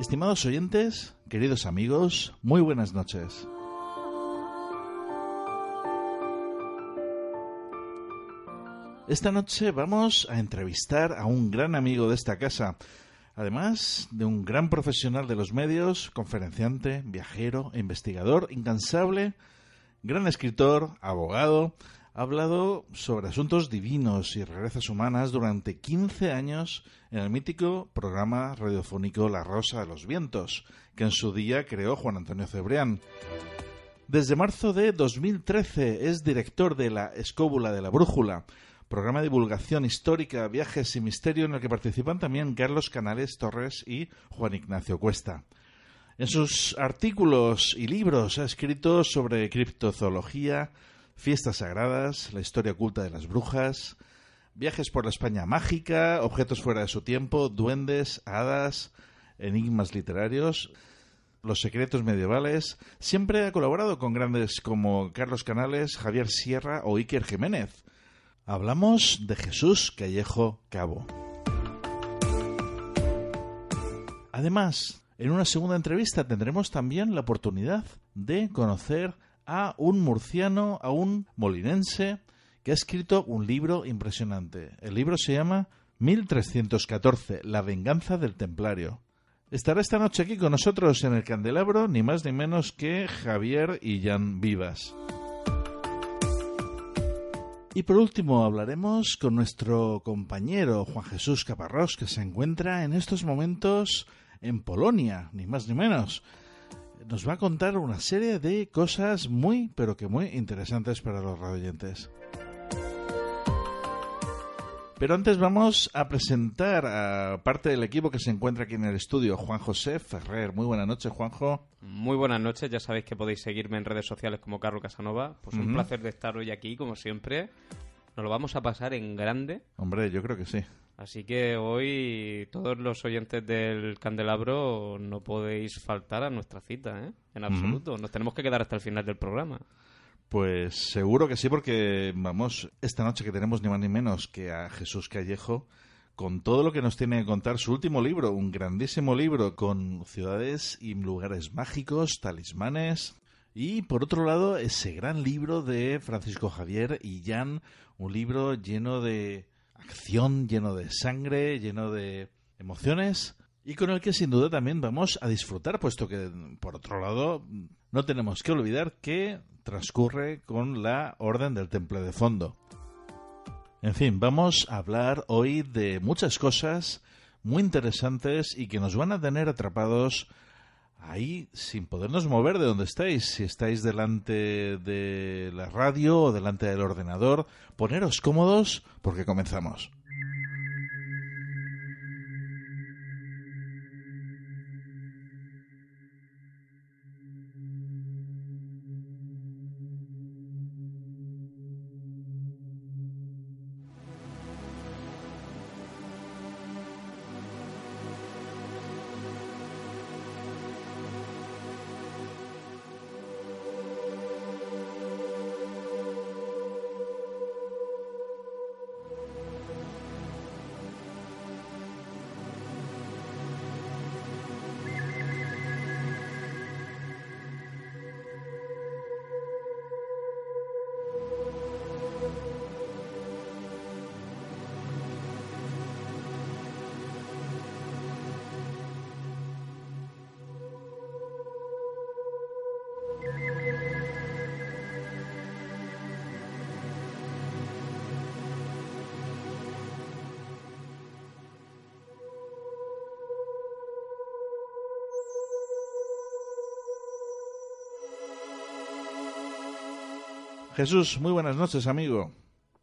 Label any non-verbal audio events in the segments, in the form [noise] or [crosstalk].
Estimados oyentes, queridos amigos, muy buenas noches. Esta noche vamos a entrevistar a un gran amigo de esta casa, además de un gran profesional de los medios, conferenciante, viajero, investigador, incansable, gran escritor, abogado, ha hablado sobre asuntos divinos y rarezas humanas durante 15 años en el mítico programa radiofónico La Rosa de los Vientos, que en su día creó Juan Antonio Cebrián. Desde marzo de 2013 es director de La Escóbula de la Brújula, programa de divulgación histórica, viajes y misterio en el que participan también Carlos Canales Torres y Juan Ignacio Cuesta. En sus artículos y libros ha escrito sobre criptozoología, fiestas sagradas, la historia oculta de las brujas, viajes por la España mágica, objetos fuera de su tiempo, duendes, hadas, enigmas literarios, los secretos medievales. Siempre ha colaborado con grandes como Carlos Canales, Javier Sierra o Iker Jiménez. Hablamos de Jesús Callejo Cabo. Además, en una segunda entrevista tendremos también la oportunidad de conocer a un murciano, a un molinense, que ha escrito un libro impresionante. El libro se llama 1314, La venganza del templario. Estará esta noche aquí con nosotros en el candelabro ni más ni menos que Javier y Jan Vivas. Y por último hablaremos con nuestro compañero Juan Jesús Caparrós, que se encuentra en estos momentos en Polonia, ni más ni menos nos va a contar una serie de cosas muy, pero que muy interesantes para los radioyentes. Pero antes vamos a presentar a parte del equipo que se encuentra aquí en el estudio, Juan José Ferrer. Muy buenas noches, Juanjo. Muy buenas noches, ya sabéis que podéis seguirme en redes sociales como Carlos Casanova. Pues un placer de estar hoy aquí, como siempre. Nos lo vamos a pasar en grande. Hombre, yo creo que sí. Así que hoy todos los oyentes del candelabro no podéis faltar a nuestra cita, ¿eh? En absoluto. Nos tenemos que quedar hasta el final del programa. Pues seguro que sí, porque vamos, esta noche que tenemos ni más ni menos que a Jesús Callejo, con todo lo que nos tiene que contar su último libro, un grandísimo libro con ciudades y lugares mágicos, talismanes. Y por otro lado, ese gran libro de Francisco Javier y Jan, un libro lleno de acción, lleno de sangre, lleno de emociones y con el que sin duda también vamos a disfrutar, puesto que, por otro lado, no tenemos que olvidar que transcurre con la Orden del Temple de Fondo. En fin, vamos a hablar hoy de muchas cosas muy interesantes y que nos van a tener atrapados ahí sin podernos mover de donde estáis. Si estáis delante de la radio o delante del ordenador, poneros cómodos porque comenzamos. Jesús, muy buenas noches, amigo.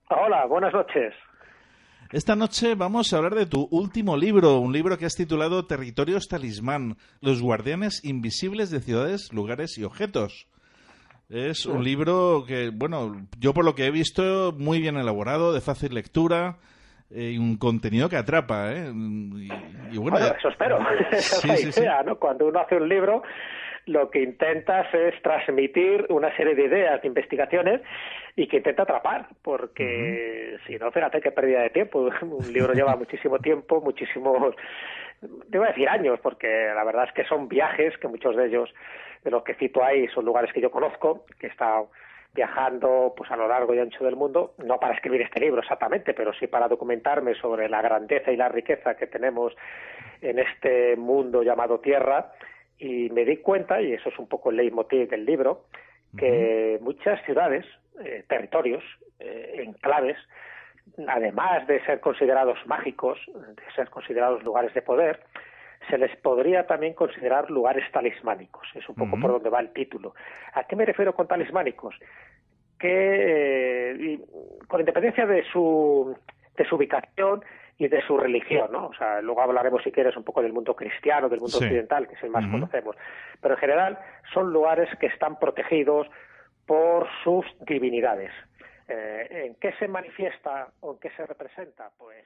Hola, buenas noches. Esta noche vamos a hablar de tu último libro, un libro que has titulado Territorios Talismán, los guardianes invisibles de ciudades, lugares y objetos. Es un libro que, bueno, yo por lo que he visto, muy bien elaborado, de fácil lectura, eh, y un contenido que atrapa, ¿eh? Y, bueno, eso espero. [laughs] [laughs] Esa es la idea, ¿no? Cuando uno hace un libro, lo que intentas es transmitir una serie de ideas, de investigaciones y que intenta atrapar, porque si no, fíjate qué pérdida de tiempo. [laughs] Un libro lleva [laughs] muchísimo tiempo, muchísimos, debo decir años, porque la verdad es que son viajes, que muchos de ellos, de los que cito ahí, son lugares que yo conozco, que he estado viajando pues a lo largo y ancho del mundo, no para escribir este libro exactamente, pero sí para documentarme sobre la grandeza y la riqueza que tenemos en este mundo llamado Tierra y me di cuenta, y eso es un poco el leitmotiv del libro, que muchas ciudades, eh, territorios, eh, enclaves, además de ser considerados mágicos, de ser considerados lugares de poder, se les podría también considerar lugares talismánicos. Es un poco por donde va el título. ¿A qué me refiero con talismánicos? Que, eh, con independencia de su, de su ubicación, y de su religión, ¿no? O sea, luego hablaremos, si quieres, un poco del mundo cristiano, del mundo occidental, que es el más conocemos. Pero en general son lugares que están protegidos por sus divinidades. Eh, ¿En qué se manifiesta o en qué se representa? Pues.